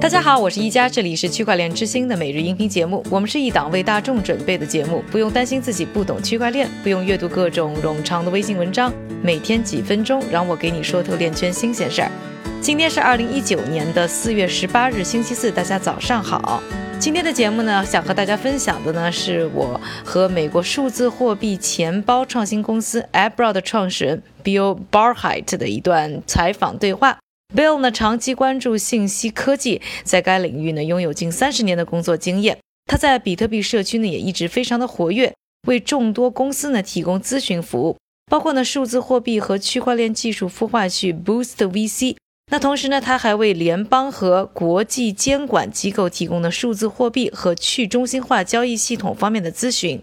大家好，我是一加，这里是区块链之星的每日音频节目。我们是一档为大众准备的节目，不用担心自己不懂区块链，不用阅读各种冗长的微信文章，每天几分钟，让我给你说透链圈新鲜事儿。今天是二零一九年的四月十八日，星期四，大家早上好。今天的节目呢，想和大家分享的呢，是我和美国数字货币钱包创新公司 Abra 的创始人 Bill Barhite 的一段采访对话。Bill 呢，长期关注信息科技，在该领域呢拥有近三十年的工作经验。他在比特币社区呢也一直非常的活跃，为众多公司呢提供咨询服务，包括呢数字货币和区块链技术孵化器 Boost VC。那同时呢，他还为联邦和国际监管机构提供了数字货币和去中心化交易系统方面的咨询。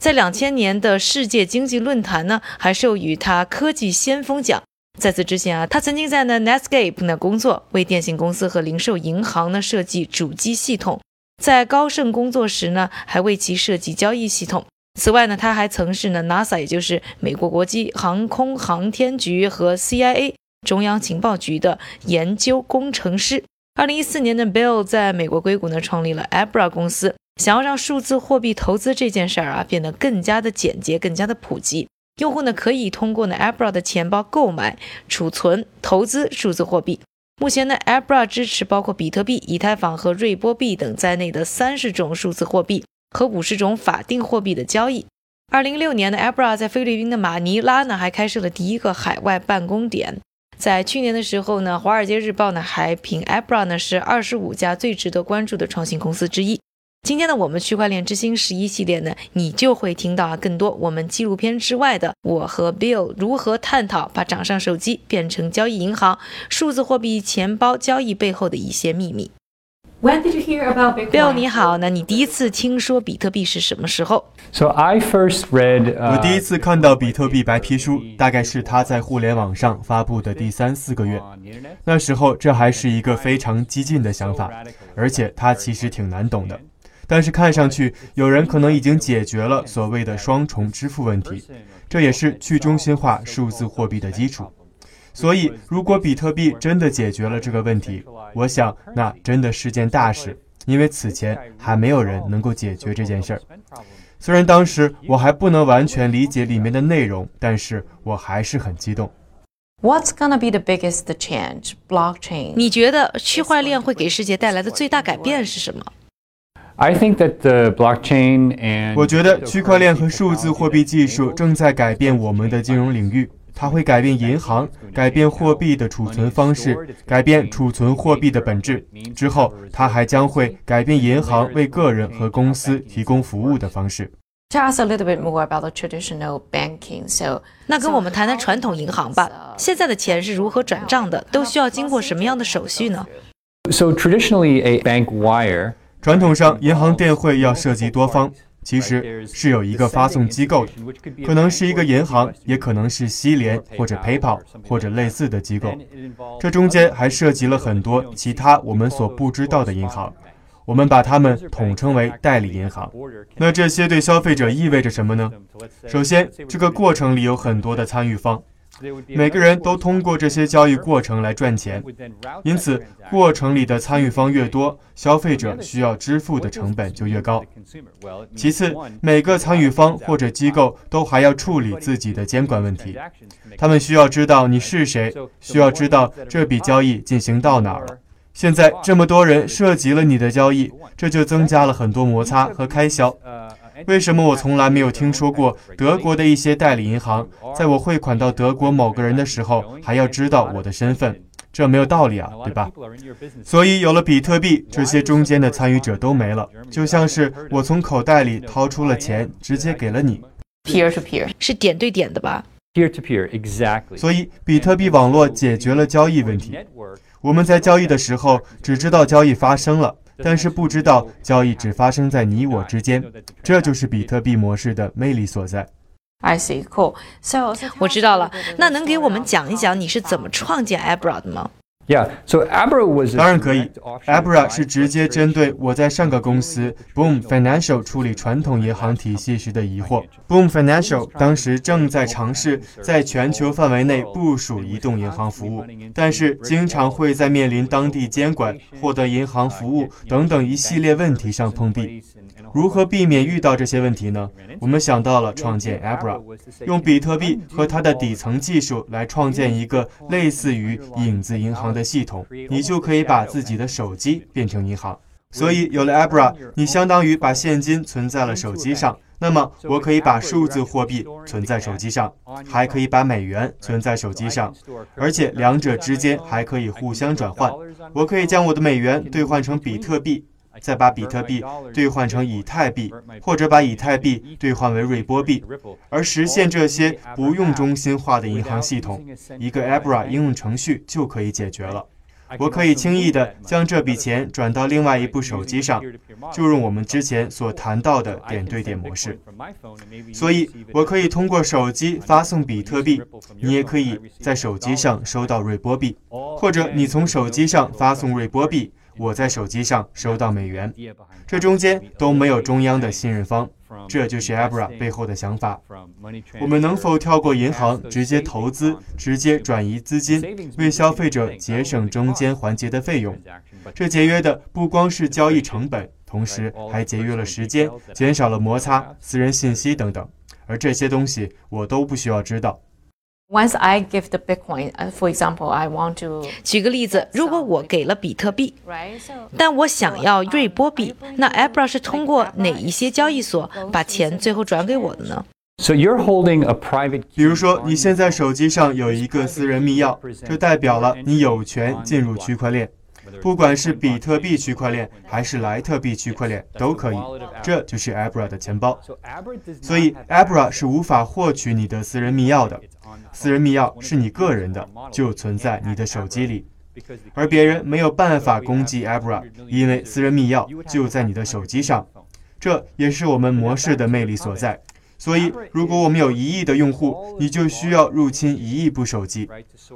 在两千年的世界经济论坛呢，还授予他科技先锋奖。在此之前啊，他曾经在呢 Netscape 呢工作，为电信公司和零售银行呢设计主机系统。在高盛工作时呢，还为其设计交易系统。此外呢，他还曾是呢 NASA，也就是美国国际航空航天局和 CIA 中央情报局的研究工程师。二零一四年的 Bill 在美国硅谷呢创立了 Abra 公司，想要让数字货币投资这件事儿啊变得更加的简洁，更加的普及。用户呢可以通过呢 Abra 的钱包购买、储存、投资数字货币。目前呢 Abra 支持包括比特币、以太坊和瑞波币等在内的三十种数字货币和五十种法定货币的交易。二零一六年呢 Abra 在菲律宾的马尼拉呢还开设了第一个海外办公点。在去年的时候呢，《华尔街日报》呢还评 Abra 呢是二十五家最值得关注的创新公司之一。今天呢，我们区块链之星十一系列呢，你就会听到啊更多我们纪录片之外的我和 Bill 如何探讨把掌上手机变成交易银行、数字货币钱包交易背后的一些秘密。When did you hear about Bitcoin? Bill 你好，那你第一次听说比特币是什么时候？So I first read. 我 Uh, 第一次看到比特币白皮书，大概是它在互联网上发布的第三四个月。那时候这还是一个非常激进的想法，而且它其实挺难懂的。但是看上去有人可能已经解决了所谓的双重支付问题，这也是去中心化数字货币的基础。所以，如果比特币真的解决了这个问题，我想那真的是件大事，因为此前还没有人能够解决这件事儿。虽然当时我还不能完全理解里面的内容，但是我还是很激动。What's gonna be the biggest change? Blockchain. 你觉得区块链会给世界带来的最大改变是什么？I think that the blockchain and 我觉得区块链和数字货币技术正在改变我们的金融领域，它会改变银行，改变货币的储存方式，改变储存货币的本质。之后，它还将会改变银行为个人和公司提供服务的方式。Tell us a little bit more about the traditional banking. So, 那跟我们谈谈传统银行吧。现在的钱是如何转账的？都需要经过什么样的手续呢？so traditionally a bank wire 传统上，银行电汇要涉及多方，其实是有一个发送机构的，可能是一个银行，也可能是西联或者 PayPal 或者类似的机构。这中间还涉及了很多其他我们所不知道的银行，我们把它们统称为代理银行。那这些对消费者意味着什么呢？首先，这个过程里有很多的参与方，每个人都通过这些交易过程来赚钱，因此过程里的参与方越多，消费者需要支付的成本就越高。其次，每个参与方或者机构都还要处理自己的监管问题，他们需要知道你是谁，需要知道这笔交易进行到哪儿了。现在这么多人涉及了你的交易，这就增加了很多摩擦和开销。为什么我从来没有听说过德国的一些代理银行，在我汇款到德国某个人的时候，还要知道我的身份？这没有道理啊，对吧？所以有了比特币，这些中间的参与者都没了，就像是我从口袋里掏出了钱，直接给了你。peer to peer. 是点对点的吧？peer to peer exactly 所以，比特币网络解决了交易问题。我们在交易的时候，只知道交易发生了，但是不知道交易只发生在你我之间。这就是比特币模式的魅力所在。I see. Cool. So, so tell 我知道了那能给我们讲一讲你是怎么创建 Abra 的吗？Yeah, so Abra was 当然可以。Abra 是直接针对我在上个公司 Boom Financial 处理传统银行体系时的疑惑。Boom Financial 当时正在尝试在全球范围内部署移动银行服务，但是经常会在面临当地监管、获得银行服务等等一系列问题上碰壁。如何避免遇到这些问题呢？我们想到了创建 Abra，用比特币和它的底层技术来创建一个类似于影子银行的系统，你就可以把自己的手机变成银行。所以有了 Abra，你相当于把现金存在了手机上。那么我可以把数字货币存在手机上，还可以把美元存在手机上，而且两者之间还可以互相转换。我可以将我的美元兑换成比特币。再把比特币兑换成以太币，或者把以太币兑换为瑞波币，而实现这些不用中心化的银行系统，一个 Abra 应用程序就可以解决了。我可以轻易地将这笔钱转到另外一部手机上，就用我们之前所谈到的点对点模式。所以，我可以通过手机发送比特币，你也可以在手机上收到瑞波币，或者你从手机上发送瑞波币。我在手机上收到美元，这中间都没有中央的信任方，这就是 Abra 背后的想法。我们能否跳过银行，直接投资，直接转移资金，为消费者节省中间环节的费用？这节约的不光是交易成本，同时还节约了时间，减少了摩擦、私人信息等等。而这些东西我都不需要知道。Once I give the Bitcoin, for example, I want to 举个例子，如果我给了比特币，但我想要瑞波币，那 Abra 是通过哪一些交易所把钱最后转给我的呢？So you're holding a private. 比如说，你现在手机上有一个私人密钥，这代表了你有权进入区块链。不管是比特币区块链还是莱特币区块链都可以，这就是 Abra 的钱包。所以 Abra 是无法获取你的私人密钥的。私人密钥是你个人的，就存在你的手机里，而别人没有办法攻击 Abra，因为私人密钥就在你的手机上。这也是我们模式的魅力所在。所以，如果我们有一亿的用户，你就需要入侵一亿部手机。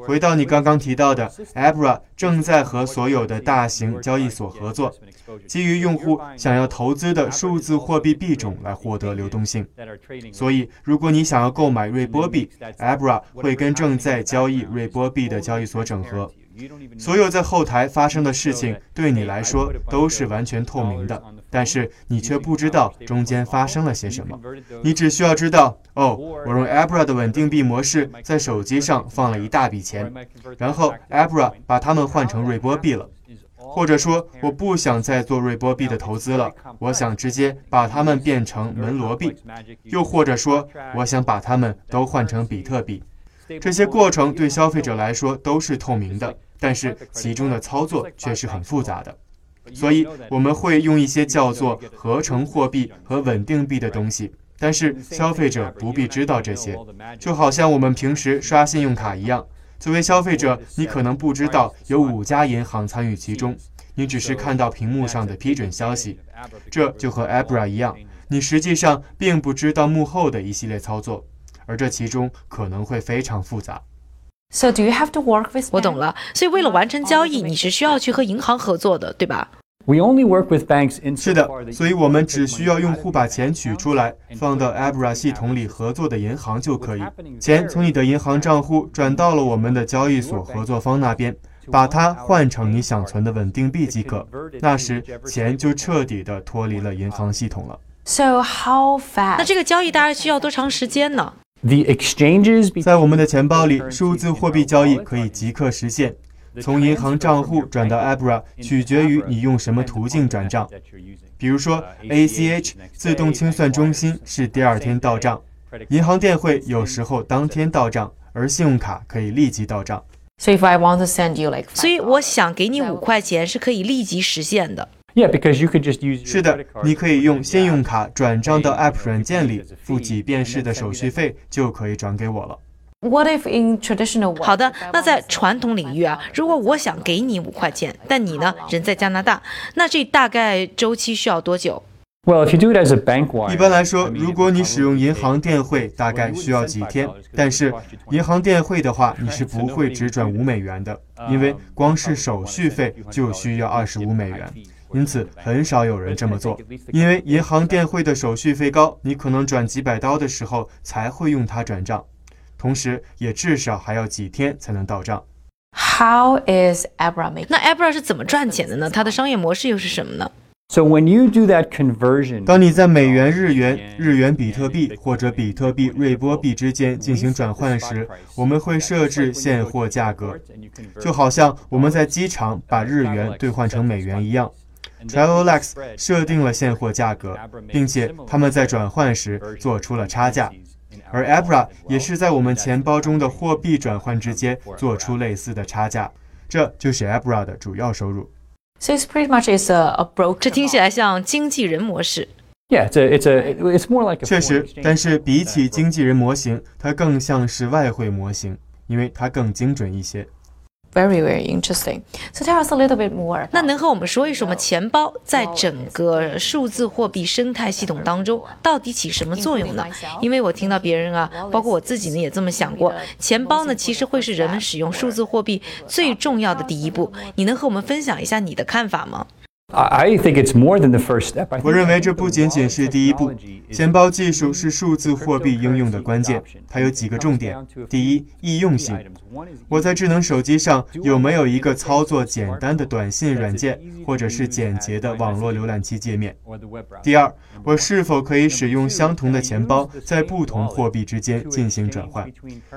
回到你刚刚提到的，Abra 正在和所有的大型交易所合作，基于用户想要投资的数字货币币种来获得流动性。所以，如果你想要购买瑞波币，Abra 会跟正在交易瑞波币的交易所整合。所有在后台发生的事情对你来说都是完全透明的，但是你却不知道中间发生了些什么。你只需要知道，哦，我用 Abra 的稳定币模式在手机上放了一大笔钱，然后 Abra 把它们换成瑞波币了。或者说，我不想再做瑞波币的投资了，我想直接把它们变成门罗币。又或者说，我想把它们都换成比特币。这些过程对消费者来说都是透明的。但是其中的操作却是很复杂的，所以我们会用一些叫做合成货币和稳定币的东西，但是消费者不必知道这些，就好像我们平时刷信用卡一样。作为消费者，你可能不知道有五家银行参与其中，你只是看到屏幕上的批准消息。这就和 Abra 一样，你实际上并不知道幕后的一系列操作，而这其中可能会非常复杂。So do you have to work with? 我懂了，所以为了完成交易，你是需要去和银行合作的，对吧？We only work with banks in 是的，所以我们只需要用户把钱取出来，放到 Abra 系统里合作的银行就可以。钱从你的银行账户转到了我们的交易所合作方那边，把它换成你想存的稳定币即可。那时钱就彻底的脱离了银行系统了。So how fast? 那这个交易大概需要多长时间呢？The exchanges 在我们的钱包里，数字货币交易可以即刻实现。从银行账户转到 Abra 取决于你用什么途径转账。比如说，ACH 自动清算中心是第二天到账，银行电汇有时候当天到账，而信用卡可以立即到账。So if I want to send you like，所以我想给你五块钱是可以立即实现的。Yeah, because you could just use. 是的，你可以用信用卡转账到 App 软件里，付几便士的手续费就可以转给我了。What if in traditional? 好的，那在传统领域啊，如果我想给你五块钱，但你呢人在加拿大，那这大概周期需要多久 Well, if you do it as a bank wire, 一般来说，如果你使用银行电汇，大概需要几天。但是银行电汇的话，你是不会只转五美元的，因为光是手续费就需要二十五美元。因此，很少有人这么做，因为银行电汇的手续费高，你可能转几百刀的时候才会用它转账，同时也至少还要几天才能到账。How is Abra making? 那 Abra 是怎么赚钱的呢？它的商业模式又是什么呢？so when you do that conversion, 当你在美元、日元、日元比特币或者比特币瑞波币之间进行转换时，我们会设置现货价格，就好像我们在机场把日元兑换成美元一样。Travelex 设定了现货价格，并且他们在转换时做出了差价，而 Abra 也是在我们钱包中的货币转换之间做出类似的差价，这就是 Abra 的主要收入。So it's pretty much is a broker，这听起来像经纪人模式。Yeah, it's a, it's a, it's more like a 确实，但是比起经纪人模型，它更像是外汇模型，因为它更精准一些。Very, very interesting. So tell us a little bit more. 那能和我们说一说吗？钱包在整个数字货币生态系统当中到底起什么作用呢？因为我听到别人啊，包括我自己呢，也这么想过，钱包呢其实会是人们使用数字货币最重要的第一步。你能和我们分享一下你的看法吗？I, think it's more than the first step. 我认为这不仅仅是第一步，钱包技术是数字货币应用的关键。它有几个重点：第一，易用性。我在智能手机上有没有一个操作简单的短信软件，或者是简洁的网络浏览器界面？第二，我是否可以使用相同的钱包在不同货币之间进行转换？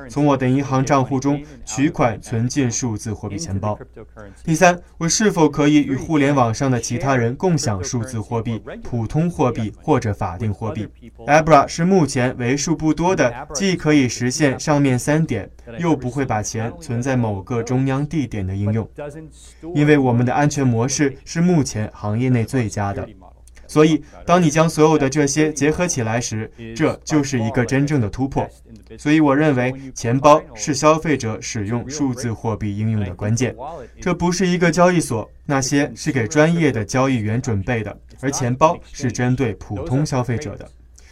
从我的银行账户中取款存进数字货币钱包。第三，我是否可以与互联网上的其他人共享数字货币、普通货币或者法定货币？Abra 是目前为数不多的既可以实现上面三点，又不会把钱存在某个中央地点的应用。因为我们的安全模式是目前行业内最佳的。所以，当你将所有的这些结合起来时，这就是一个真正的突破。所以，我认为钱包是消费者使用数字货币应用的关键。这不是一个交易所，那些是给专业的交易员准备的，而钱包是针对普通消费者的。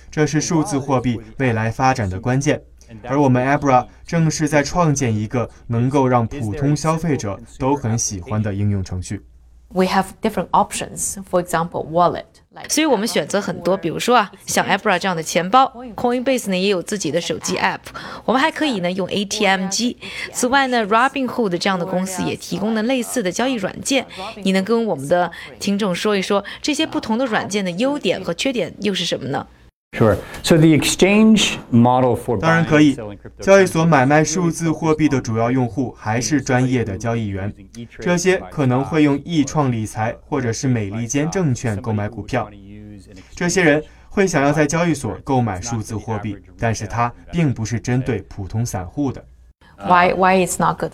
这是数字货币未来发展的关键。而我们 Abra 正是在创建一个能够让普通消费者都很喜欢的应用程序。We have different options. For example, wallet. 所以我们选择很多，比如说啊，像 Abra 这样的钱包，Coinbase 呢也有自己的手机 App，我们还可以呢用 ATM 机。此外呢，Robinhood 这样的公司也提供了类似的交易软件。你能跟我们的听众说一说这些不同的软件的优点和缺点又是什么呢？Sure. So the exchange model for 当然可以。交易所买卖数字货币的主要用户还是专业的交易员，这些可能会用易创理财或者是美利坚证券购买股票。这些人会想要在交易所购买数字货币，但是它并不是针对普通散户的。Why Why it's not good？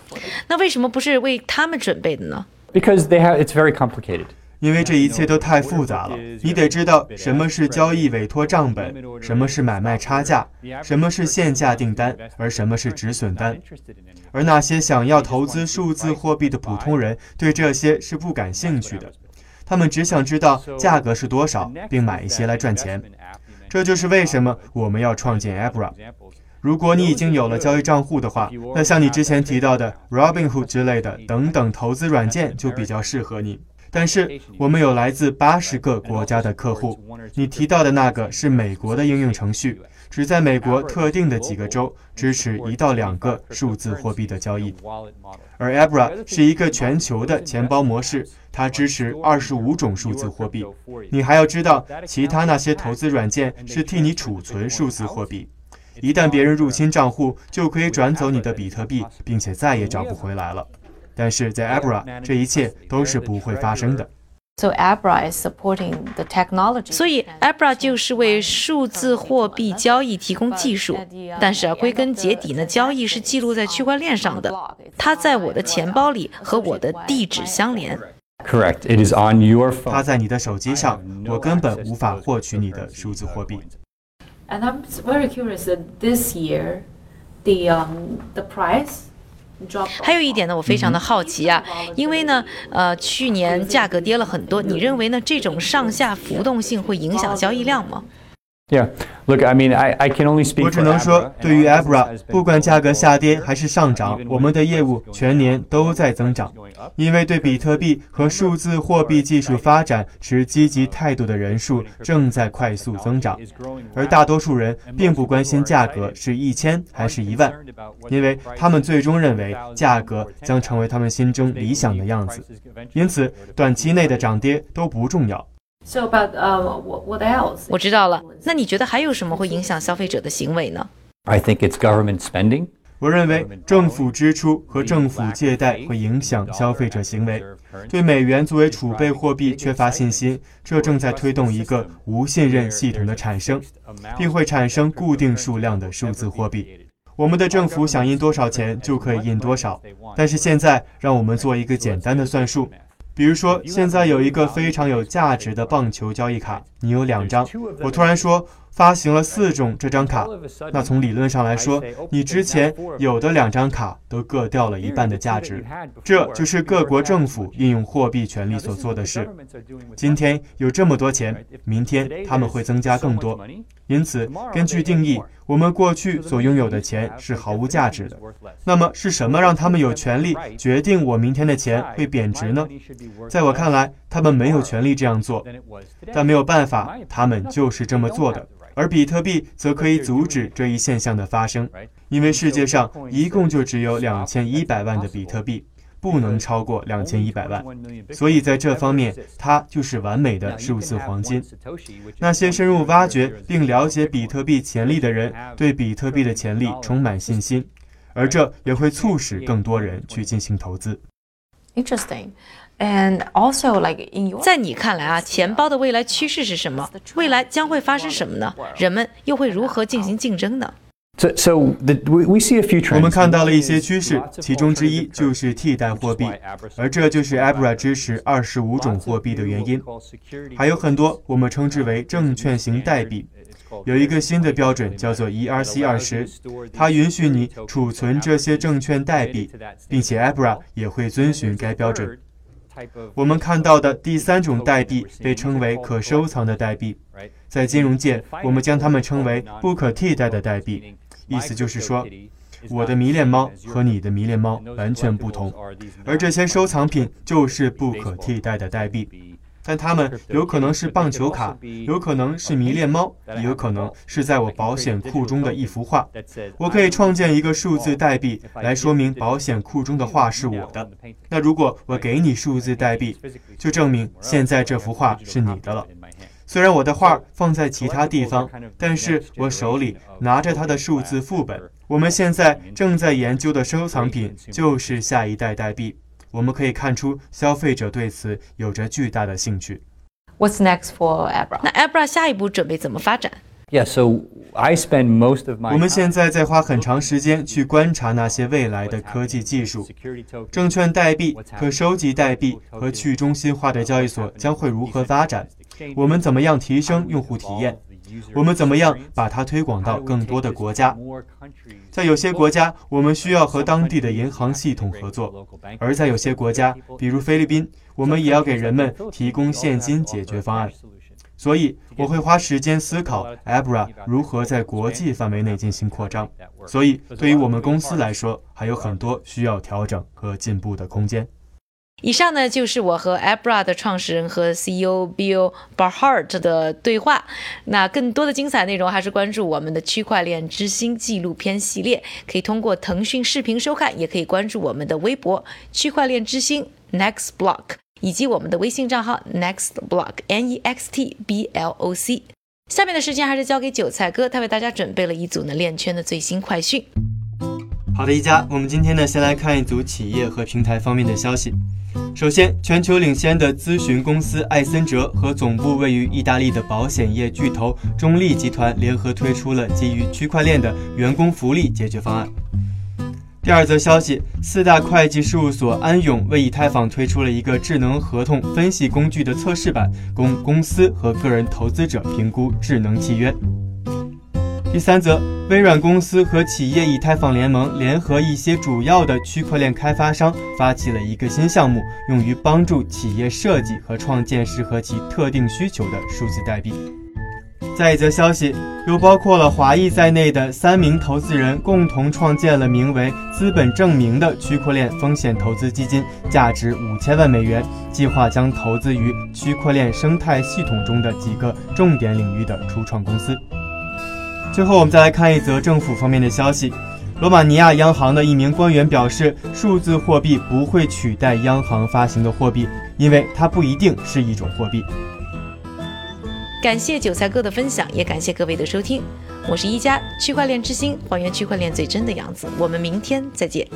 那为什么不是为他们准备的呢？Because they have it's very complicated. 因为这一切都太复杂了，你得知道什么是交易委托账本，什么是买卖差价，什么是限价订单，而什么是止损单。而那些想要投资数字货币的普通人对这些是不感兴趣的，他们只想知道价格是多少，并买一些来赚钱。这就是为什么我们要创建 Abra。如果你已经有了交易账户的话，那像你之前提到的 Robinhood 之类的等等投资软件就比较适合你。但是我们有来自八十个国家的客户，你提到的那个是美国的应用程序，只在美国特定的几个州支持一到两个数字货币的交易，而 Abra 是一个全球的钱包模式，它支持二十五种数字货币。你还要知道，其他那些投资软件是替你储存数字货币。一旦别人入侵账户，就可以转走你的比特币，并且再也找不回来了。但是在 Abra，这一切都是不会发生的。 So Abra is supporting the technology. 所以 Abra 就是为数字货币交易提供技术，但是啊，归根结底呢，交易是记录在区块链上的，它在我的钱包里和我的地址相连。 Correct. It is on your 它 phone. 在你的手机上，我根本无法获取你的数字货币。 And I'm very curious that this year, the um, the price 还有一点呢，我非常的好奇啊，因为呢，呃，去年价格跌了很多，你认为呢？这种上下浮动性会影响交易量吗？Yeah, look, I mean, I, I can only speak. 我只能说，对于 Abra，不管价格下跌还是上涨，我们的业务全年都在增长。因为对比特币和数字货币技术发展持积极态度的人数正在快速增长，而大多数人并不关心价格是一千还是一万，因为他们最终认为价格将成为他们心中理想的样子，因此短期内的涨跌都不重要。So, but um, what, what else? 我知道了。那你觉得还有什么会影响消费者的行为呢？I think it's government spending. 我认为政府支出和政府借贷会影响消费者行为。对美元作为储备货币缺乏信心，这正在推动一个无信任系统的产生，并会产生固定数量的数字货币。我们的政府想印多少钱就可以印多少，但是现在让我们做一个简单的算术。比如说，现在有一个非常有价值的棒球交易卡，你有两张。我突然说。发行了四种这张卡，那从理论上来说，你之前有的两张卡都各掉了一半的价值。这就是各国政府运用货币权力所做的事。今天有这么多钱，明天他们会增加更多。因此，根据定义，我们过去所拥有的钱是毫无价值的。那么是什么让他们有权利决定我明天的钱会贬值呢？在我看来，他们没有权利这样做，但没有办法，他们就是这么做的。而比特币则可以阻止这一现象的发生，因为世界上一共就只有两千一百万的比特币，不能超过两千一百万，所以在这方面，它就是完美的数字黄金。那些深入挖掘并了解比特币潜力的人，对比特币的潜力充满信心，而这也会促使更多人去进行投资。Interesting. And also, like in your 在你看来啊，钱包的未来趋势是什么？未来将会发生什么呢？人们又会如何进行竞争呢？So, so the, we we see a few trends. 我们看到了一些趋势，其中之一就是替代货币，而这就是 Abra 支持二十五种货币的原因。还有很多我们称之为证券型代币。有一个新的标准叫做 ERC 二十，它允许你储存这些证券代币，并且 Abra 也会遵循该标准。我们看到的第三种代币被称为可收藏的代币，在金融界，我们将它们称为不可替代的代币。意思就是说，我的迷恋猫和你的迷恋猫完全不同，而这些收藏品就是不可替代的代币。但它们有可能是棒球卡，有可能是迷恋猫，也有可能是在我保险库中的一幅画。我可以创建一个数字代币来说明保险库中的画是我的。那如果我给你数字代币，就证明现在这幅画是你的了。虽然我的画放在其他地方，但是我手里拿着它的数字副本。我们现在正在研究的收藏品就是下一代代币。我们可以看出，消费者对此有着巨大的兴趣。What's next for Abra？那 Abra 下一步准备怎么发展？Yeah, so I spend most of my. 我们现在在花很长时间去观察那些未来的科技技术，证券代币、可收集代币和去中心化的交易所将会如何发展？我们怎么样提升用户体验？我们怎么样把它推广到更多的国家？在有些国家，我们需要和当地的银行系统合作；而在有些国家，比如菲律宾，我们也要给人们提供现金解决方案。所以，我会花时间思考 Abra 如何在国际范围内进行扩张。所以，对于我们公司来说，还有很多需要调整和进步的空间。以上呢就是我和 Abra 的创始人和 CEO Bill Barhart 的对话。那更多的精彩内容还是关注我们的区块链之星纪录片系列，可以通过腾讯视频收看，也可以关注我们的微博区块链之星 Next Block，以及我们的微信账号 Next Block N E X T B L O C。下面的时间还是交给韭菜哥，他为大家准备了一组呢链圈的最新快讯。好的，一家，我们今天呢先来看一组企业和平台方面的消息。首先，全球领先的咨询公司艾森哲和总部位于意大利的保险业巨头中立集团联合推出了基于区块链的员工福利解决方案。第二则消息，四大会计事务所安永为以太坊推出了一个智能合同分析工具的测试版，供公司和个人投资者评估智能契约。第三则，微软公司和企业以太坊联盟联合一些主要的区块链开发商，发起了一个新项目，用于帮助企业设计和创建适合其特定需求的数字代币。再一则消息，由包括了华裔在内的三名投资人共同创建了名为“资本证明”的区块链风险投资基金，价值五千万美元，计划将投资于区块链生态系统中的几个重点领域的初创公司。最后，我们再来看一则政府方面的消息。罗马尼亚央行的一名官员表示，数字货币不会取代央行发行的货币，因为它不一定是一种货币。感谢韭菜哥的分享，也感谢各位的收听。我是一加区块链之星，还原区块链最真的样子。我们明天再见。